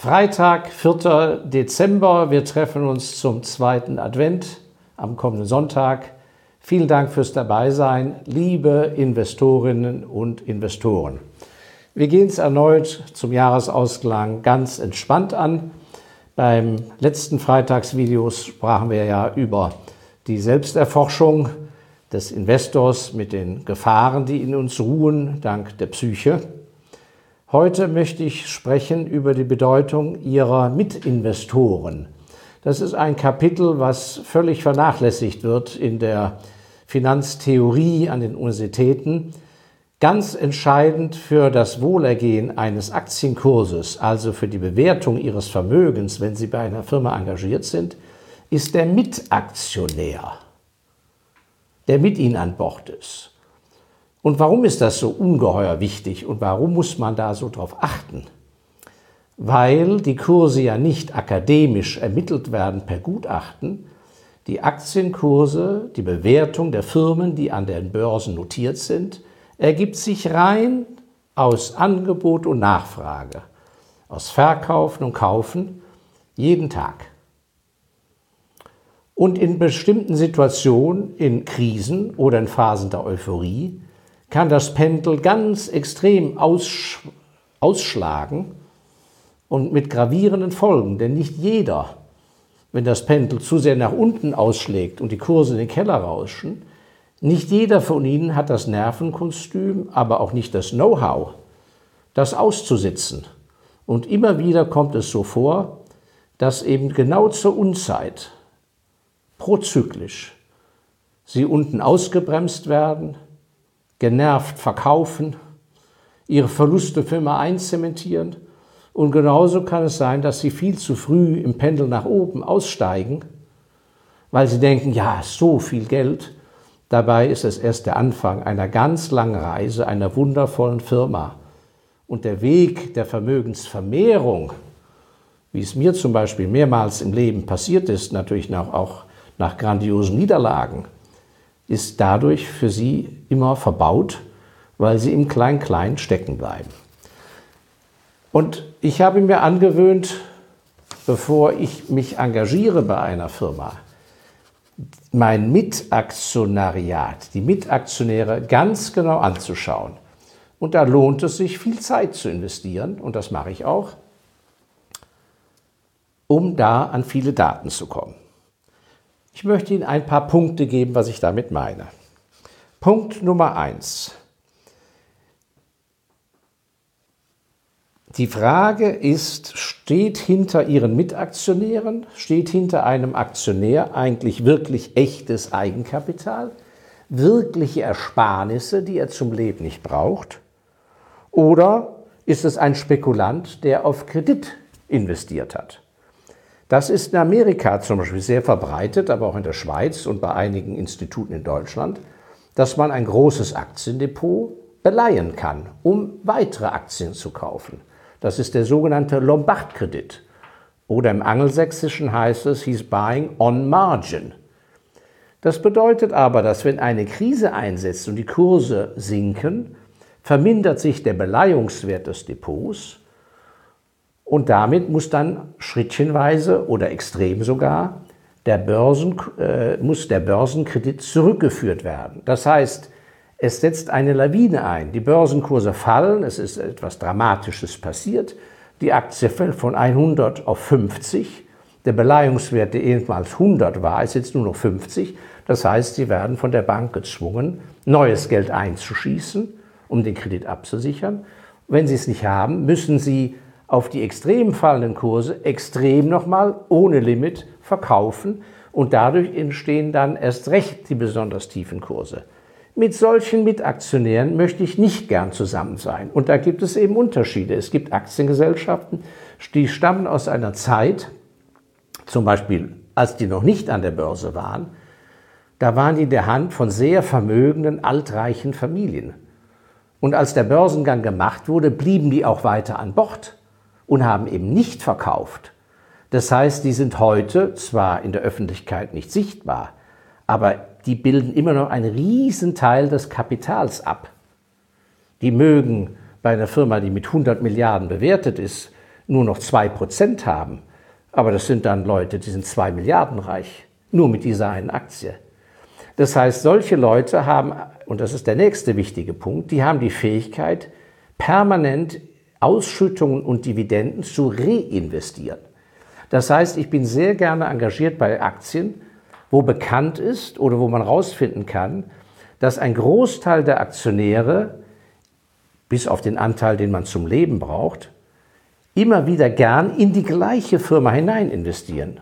Freitag, 4. Dezember. Wir treffen uns zum zweiten Advent am kommenden Sonntag. Vielen Dank fürs Dabeisein, liebe Investorinnen und Investoren. Wir gehen es erneut zum Jahresausklang ganz entspannt an. Beim letzten Freitagsvideos sprachen wir ja über die Selbsterforschung des Investors mit den Gefahren, die in uns ruhen, dank der Psyche. Heute möchte ich sprechen über die Bedeutung Ihrer Mitinvestoren. Das ist ein Kapitel, was völlig vernachlässigt wird in der Finanztheorie an den Universitäten. Ganz entscheidend für das Wohlergehen eines Aktienkurses, also für die Bewertung Ihres Vermögens, wenn Sie bei einer Firma engagiert sind, ist der Mitaktionär, der mit Ihnen an Bord ist. Und warum ist das so ungeheuer wichtig und warum muss man da so drauf achten? Weil die Kurse ja nicht akademisch ermittelt werden per Gutachten. Die Aktienkurse, die Bewertung der Firmen, die an den Börsen notiert sind, ergibt sich rein aus Angebot und Nachfrage, aus Verkaufen und Kaufen jeden Tag. Und in bestimmten Situationen, in Krisen oder in Phasen der Euphorie, kann das Pendel ganz extrem aussch ausschlagen und mit gravierenden Folgen. Denn nicht jeder, wenn das Pendel zu sehr nach unten ausschlägt und die Kurse in den Keller rauschen, nicht jeder von ihnen hat das Nervenkostüm, aber auch nicht das Know-how, das auszusitzen. Und immer wieder kommt es so vor, dass eben genau zur Unzeit, prozyklisch, sie unten ausgebremst werden, genervt verkaufen, ihre Verluste für immer einzementieren. Und genauso kann es sein, dass sie viel zu früh im Pendel nach oben aussteigen, weil sie denken, ja, so viel Geld. Dabei ist es erst der Anfang einer ganz langen Reise einer wundervollen Firma. Und der Weg der Vermögensvermehrung, wie es mir zum Beispiel mehrmals im Leben passiert ist, natürlich auch nach grandiosen Niederlagen, ist dadurch für sie immer verbaut, weil sie im Klein-Klein stecken bleiben. Und ich habe mir angewöhnt, bevor ich mich engagiere bei einer Firma, mein Mitaktionariat, die Mitaktionäre ganz genau anzuschauen. Und da lohnt es sich, viel Zeit zu investieren, und das mache ich auch, um da an viele Daten zu kommen. Ich möchte Ihnen ein paar Punkte geben, was ich damit meine. Punkt Nummer eins. Die Frage ist, steht hinter Ihren Mitaktionären, steht hinter einem Aktionär eigentlich wirklich echtes Eigenkapital, wirkliche Ersparnisse, die er zum Leben nicht braucht? Oder ist es ein Spekulant, der auf Kredit investiert hat? Das ist in Amerika zum Beispiel sehr verbreitet, aber auch in der Schweiz und bei einigen Instituten in Deutschland, dass man ein großes Aktiendepot beleihen kann, um weitere Aktien zu kaufen. Das ist der sogenannte Lombard-Kredit. Oder im Angelsächsischen heißt es, he's buying on margin. Das bedeutet aber, dass wenn eine Krise einsetzt und die Kurse sinken, vermindert sich der Beleihungswert des Depots und damit muss dann schrittchenweise oder extrem sogar der Börsen, äh, muss der Börsenkredit zurückgeführt werden. Das heißt, es setzt eine Lawine ein. Die Börsenkurse fallen, es ist etwas Dramatisches passiert. Die Aktie fällt von 100 auf 50. Der Beleihungswert, der ehemals 100 war, ist jetzt nur noch 50. Das heißt, sie werden von der Bank gezwungen, neues Geld einzuschießen, um den Kredit abzusichern. Wenn sie es nicht haben, müssen sie auf die extrem fallenden Kurse extrem nochmal ohne Limit verkaufen und dadurch entstehen dann erst recht die besonders tiefen Kurse. Mit solchen Mitaktionären möchte ich nicht gern zusammen sein. Und da gibt es eben Unterschiede. Es gibt Aktiengesellschaften, die stammen aus einer Zeit, zum Beispiel als die noch nicht an der Börse waren, da waren die in der Hand von sehr vermögenden, altreichen Familien. Und als der Börsengang gemacht wurde, blieben die auch weiter an Bord und haben eben nicht verkauft. Das heißt, die sind heute zwar in der Öffentlichkeit nicht sichtbar, aber die bilden immer noch einen riesen Teil des Kapitals ab. Die mögen bei einer Firma, die mit 100 Milliarden bewertet ist, nur noch 2% haben, aber das sind dann Leute, die sind 2 Milliarden reich, nur mit dieser einen Aktie. Das heißt, solche Leute haben, und das ist der nächste wichtige Punkt, die haben die Fähigkeit, permanent Ausschüttungen und Dividenden zu reinvestieren. Das heißt, ich bin sehr gerne engagiert bei Aktien, wo bekannt ist oder wo man herausfinden kann, dass ein Großteil der Aktionäre, bis auf den Anteil, den man zum Leben braucht, immer wieder gern in die gleiche Firma hinein investieren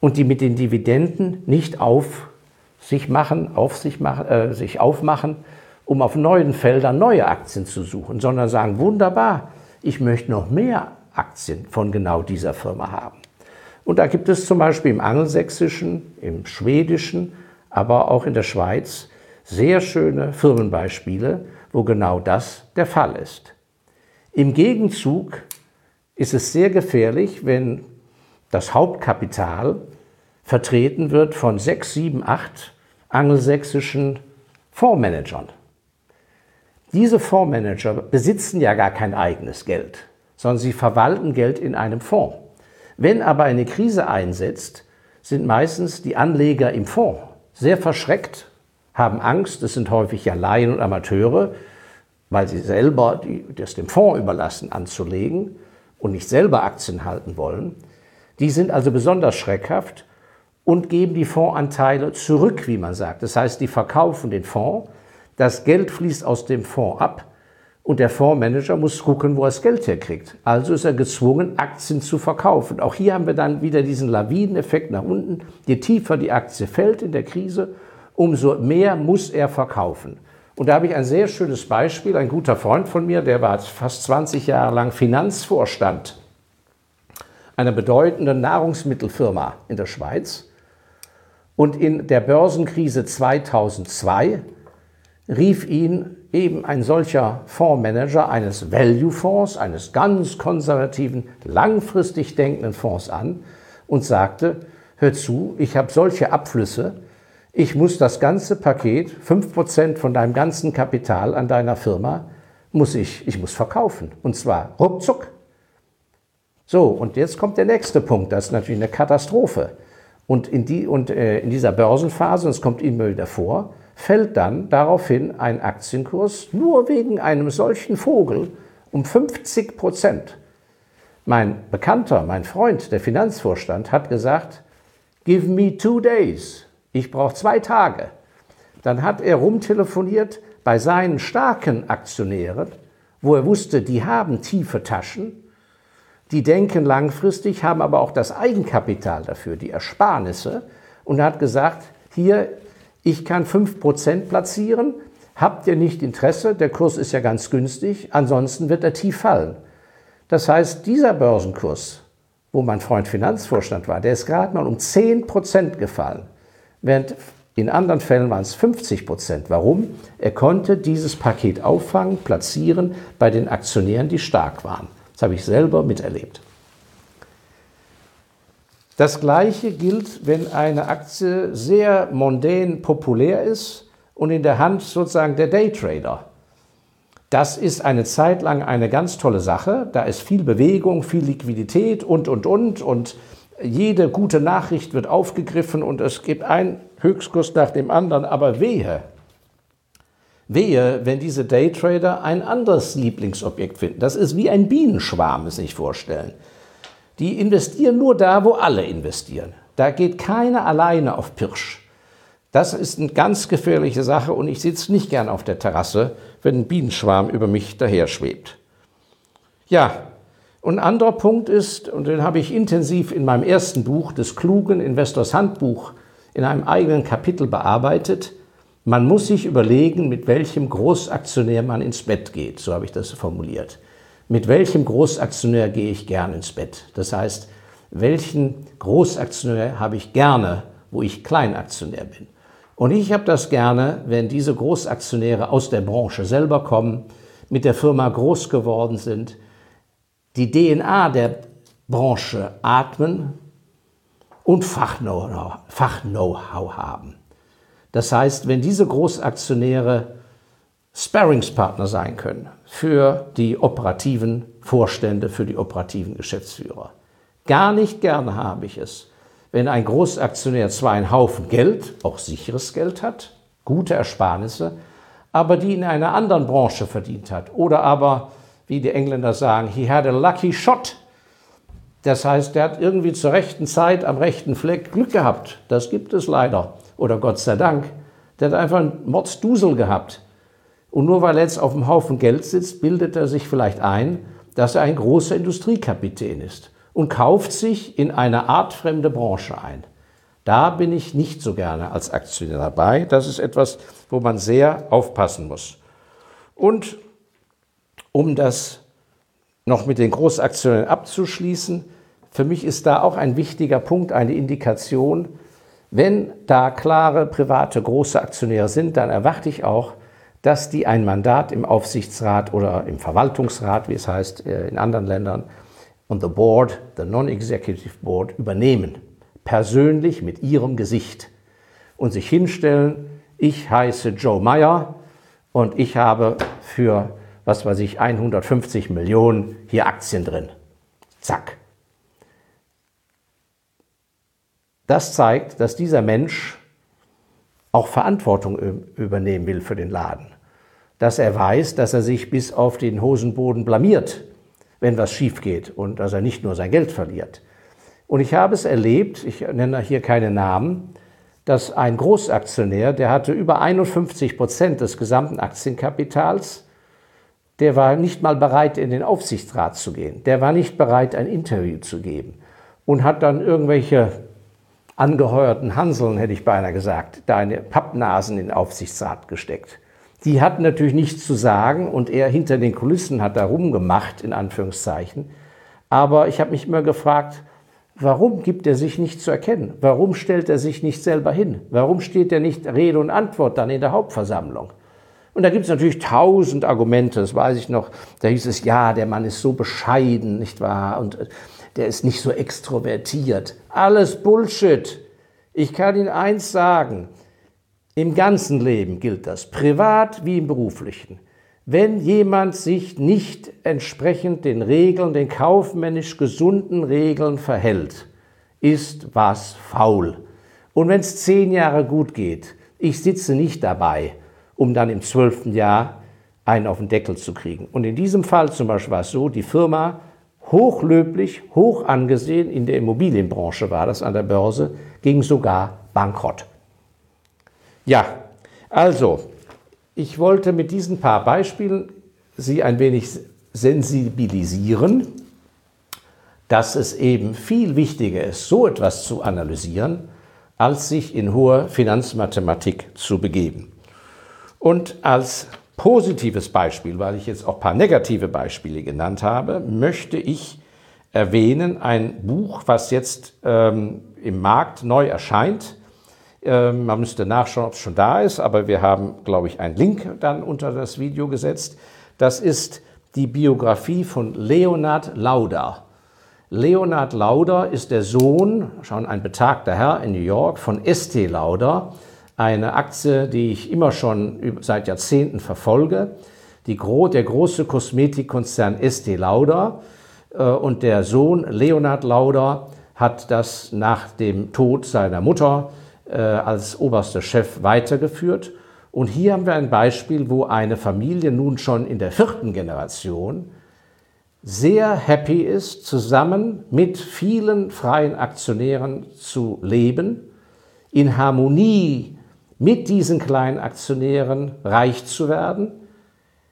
und die mit den Dividenden nicht auf sich machen, auf sich, machen, äh, sich aufmachen, um auf neuen Feldern neue Aktien zu suchen, sondern sagen, wunderbar, ich möchte noch mehr Aktien von genau dieser Firma haben. Und da gibt es zum Beispiel im Angelsächsischen, im Schwedischen, aber auch in der Schweiz sehr schöne Firmenbeispiele, wo genau das der Fall ist. Im Gegenzug ist es sehr gefährlich, wenn das Hauptkapital vertreten wird von sechs, sieben, acht angelsächsischen Fondsmanagern. Diese Fondsmanager besitzen ja gar kein eigenes Geld, sondern sie verwalten Geld in einem Fonds. Wenn aber eine Krise einsetzt, sind meistens die Anleger im Fonds sehr verschreckt, haben Angst, es sind häufig ja Laien und Amateure, weil sie selber das dem Fonds überlassen anzulegen und nicht selber Aktien halten wollen. Die sind also besonders schreckhaft und geben die Fondsanteile zurück, wie man sagt. Das heißt, die verkaufen den Fonds, das Geld fließt aus dem Fonds ab und der Fondsmanager muss gucken, wo er das Geld herkriegt. Also ist er gezwungen, Aktien zu verkaufen. Auch hier haben wir dann wieder diesen Lawineneffekt nach unten. Je tiefer die Aktie fällt in der Krise, umso mehr muss er verkaufen. Und da habe ich ein sehr schönes Beispiel. Ein guter Freund von mir, der war fast 20 Jahre lang Finanzvorstand einer bedeutenden Nahrungsmittelfirma in der Schweiz. Und in der Börsenkrise 2002 rief ihn eben ein solcher Fondsmanager eines Value-Fonds, eines ganz konservativen, langfristig denkenden Fonds an und sagte, hör zu, ich habe solche Abflüsse, ich muss das ganze Paket, 5% von deinem ganzen Kapital an deiner Firma, muss ich, ich muss verkaufen. Und zwar ruckzuck. So, und jetzt kommt der nächste Punkt, das ist natürlich eine Katastrophe. Und in, die, und, äh, in dieser Börsenphase, und es kommt immer wieder vor, fällt dann daraufhin ein Aktienkurs nur wegen einem solchen Vogel um 50 Prozent. Mein Bekannter, mein Freund, der Finanzvorstand, hat gesagt, give me two days. Ich brauche zwei Tage. Dann hat er rumtelefoniert bei seinen starken Aktionären, wo er wusste, die haben tiefe Taschen, die denken langfristig, haben aber auch das Eigenkapital dafür, die Ersparnisse, und hat gesagt, hier ich kann 5% platzieren. Habt ihr nicht Interesse? Der Kurs ist ja ganz günstig. Ansonsten wird er tief fallen. Das heißt, dieser Börsenkurs, wo mein Freund Finanzvorstand war, der ist gerade mal um 10% gefallen. Während in anderen Fällen waren es 50% Warum? Er konnte dieses Paket auffangen, platzieren bei den Aktionären, die stark waren. Das habe ich selber miterlebt. Das Gleiche gilt, wenn eine Aktie sehr mondän populär ist und in der Hand sozusagen der Daytrader. Das ist eine Zeit lang eine ganz tolle Sache. Da ist viel Bewegung, viel Liquidität und, und, und. Und jede gute Nachricht wird aufgegriffen und es gibt ein Höchstkurs nach dem anderen. Aber wehe, wehe, wenn diese Daytrader ein anderes Lieblingsobjekt finden. Das ist wie ein Bienenschwarm, sich vorstellen. Die investieren nur da, wo alle investieren. Da geht keiner alleine auf Pirsch. Das ist eine ganz gefährliche Sache und ich sitze nicht gern auf der Terrasse, wenn ein Bienenschwarm über mich daher schwebt. Ja, und ein anderer Punkt ist, und den habe ich intensiv in meinem ersten Buch, des klugen Investors Handbuch, in einem eigenen Kapitel bearbeitet, man muss sich überlegen, mit welchem Großaktionär man ins Bett geht, so habe ich das formuliert mit welchem Großaktionär gehe ich gern ins Bett? Das heißt, welchen Großaktionär habe ich gerne, wo ich Kleinaktionär bin? Und ich habe das gerne, wenn diese Großaktionäre aus der Branche selber kommen, mit der Firma groß geworden sind, die DNA der Branche atmen und Fachknow-how Fach haben. Das heißt, wenn diese Großaktionäre Sparringspartner sein können für die operativen Vorstände für die operativen Geschäftsführer. Gar nicht gerne habe ich es, wenn ein Großaktionär zwar einen Haufen Geld, auch sicheres Geld hat, gute Ersparnisse, aber die in einer anderen Branche verdient hat. Oder aber, wie die Engländer sagen, he had a lucky shot. Das heißt, der hat irgendwie zur rechten Zeit am rechten Fleck Glück gehabt. Das gibt es leider. Oder Gott sei Dank. Der hat einfach einen Mordsdusel gehabt. Und nur weil er jetzt auf dem Haufen Geld sitzt, bildet er sich vielleicht ein, dass er ein großer Industriekapitän ist und kauft sich in eine artfremde Branche ein. Da bin ich nicht so gerne als Aktionär dabei. Das ist etwas, wo man sehr aufpassen muss. Und um das noch mit den Großaktionären abzuschließen, für mich ist da auch ein wichtiger Punkt, eine Indikation, wenn da klare private große Aktionäre sind, dann erwarte ich auch, dass die ein Mandat im Aufsichtsrat oder im Verwaltungsrat, wie es heißt äh, in anderen Ländern, und the board, the non-executive board, übernehmen. Persönlich mit ihrem Gesicht. Und sich hinstellen, ich heiße Joe Meyer und ich habe für, was weiß ich, 150 Millionen hier Aktien drin. Zack. Das zeigt, dass dieser Mensch auch Verantwortung übernehmen will für den Laden. Dass er weiß, dass er sich bis auf den Hosenboden blamiert, wenn was schief geht und dass er nicht nur sein Geld verliert. Und ich habe es erlebt, ich nenne hier keine Namen, dass ein Großaktionär, der hatte über 51 Prozent des gesamten Aktienkapitals, der war nicht mal bereit, in den Aufsichtsrat zu gehen. Der war nicht bereit, ein Interview zu geben und hat dann irgendwelche angeheuerten Hanseln, hätte ich beinahe gesagt, da eine Pappnasen in den Aufsichtsrat gesteckt. Die hatten natürlich nichts zu sagen und er hinter den Kulissen hat da rumgemacht, in Anführungszeichen. Aber ich habe mich immer gefragt, warum gibt er sich nicht zu erkennen? Warum stellt er sich nicht selber hin? Warum steht er nicht Rede und Antwort dann in der Hauptversammlung? Und da gibt es natürlich tausend Argumente, das weiß ich noch. Da hieß es, ja, der Mann ist so bescheiden, nicht wahr? Und äh, der ist nicht so extrovertiert. Alles Bullshit. Ich kann Ihnen eins sagen, im ganzen Leben gilt das, privat wie im beruflichen. Wenn jemand sich nicht entsprechend den Regeln, den kaufmännisch gesunden Regeln verhält, ist was faul. Und wenn es zehn Jahre gut geht, ich sitze nicht dabei, um dann im zwölften Jahr einen auf den Deckel zu kriegen. Und in diesem Fall zum Beispiel war es so, die Firma hochlöblich, hoch angesehen, in der Immobilienbranche war das an der Börse, ging sogar bankrott. Ja, also, ich wollte mit diesen paar Beispielen Sie ein wenig sensibilisieren, dass es eben viel wichtiger ist, so etwas zu analysieren, als sich in hohe Finanzmathematik zu begeben. Und als positives Beispiel, weil ich jetzt auch ein paar negative Beispiele genannt habe, möchte ich erwähnen ein Buch, was jetzt ähm, im Markt neu erscheint. Ähm, man müsste nachschauen, ob es schon da ist, aber wir haben, glaube ich, einen Link dann unter das Video gesetzt. Das ist die Biografie von Leonard Lauder. Leonard Lauder ist der Sohn, schon ein betagter Herr in New York, von Estee Lauder, eine Aktie, die ich immer schon seit Jahrzehnten verfolge. Die, der große Kosmetikkonzern Estee Lauder äh, und der Sohn Leonard Lauder hat das nach dem Tod seiner Mutter äh, als oberster Chef weitergeführt. Und hier haben wir ein Beispiel, wo eine Familie nun schon in der vierten Generation sehr happy ist, zusammen mit vielen freien Aktionären zu leben, in Harmonie mit diesen kleinen Aktionären reich zu werden,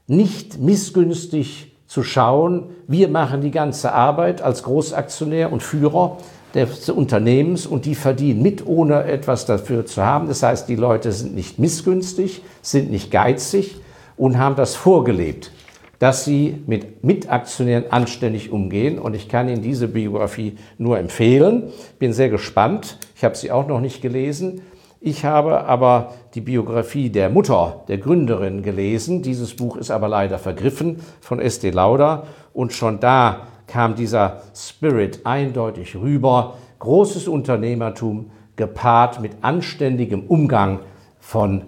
nicht missgünstig zu schauen, wir machen die ganze Arbeit als Großaktionär und Führer des Unternehmens und die verdienen mit, ohne etwas dafür zu haben. Das heißt, die Leute sind nicht missgünstig, sind nicht geizig und haben das vorgelebt, dass sie mit Mitaktionären anständig umgehen. Und ich kann Ihnen diese Biografie nur empfehlen. Bin sehr gespannt. Ich habe sie auch noch nicht gelesen. Ich habe aber die Biografie der Mutter, der Gründerin gelesen. Dieses Buch ist aber leider vergriffen von Estee Lauder. Und schon da kam dieser Spirit eindeutig rüber. Großes Unternehmertum gepaart mit anständigem Umgang von,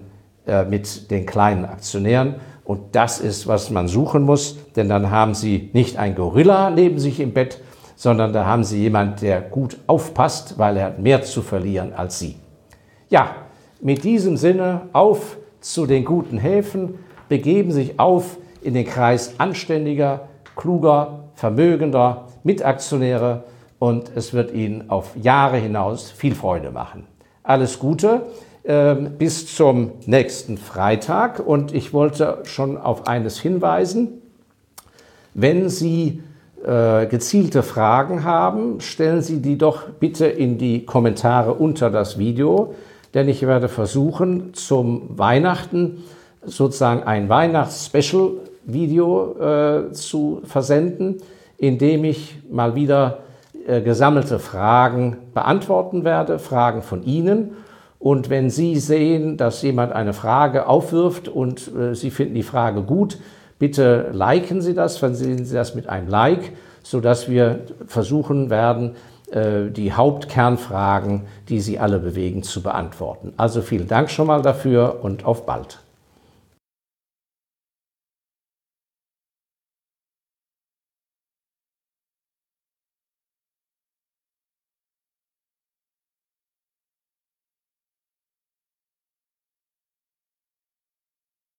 äh, mit den kleinen Aktionären. Und das ist, was man suchen muss, denn dann haben Sie nicht ein Gorilla neben sich im Bett, sondern da haben Sie jemand, der gut aufpasst, weil er hat mehr zu verlieren als Sie. Ja, mit diesem Sinne auf zu den guten Häfen, begeben sich auf in den Kreis anständiger, kluger, vermögender Mitaktionäre und es wird Ihnen auf Jahre hinaus viel Freude machen. Alles Gute ähm, bis zum nächsten Freitag und ich wollte schon auf eines hinweisen. Wenn Sie äh, gezielte Fragen haben, stellen Sie die doch bitte in die Kommentare unter das Video, denn ich werde versuchen, zum Weihnachten sozusagen ein Weihnachts-Special-Video äh, zu versenden, in dem ich mal wieder äh, gesammelte Fragen beantworten werde, Fragen von Ihnen. Und wenn Sie sehen, dass jemand eine Frage aufwirft und äh, Sie finden die Frage gut, bitte liken Sie das, versehen Sie das mit einem Like, sodass wir versuchen werden, äh, die Hauptkernfragen, die Sie alle bewegen, zu beantworten. Also vielen Dank schon mal dafür und auf bald.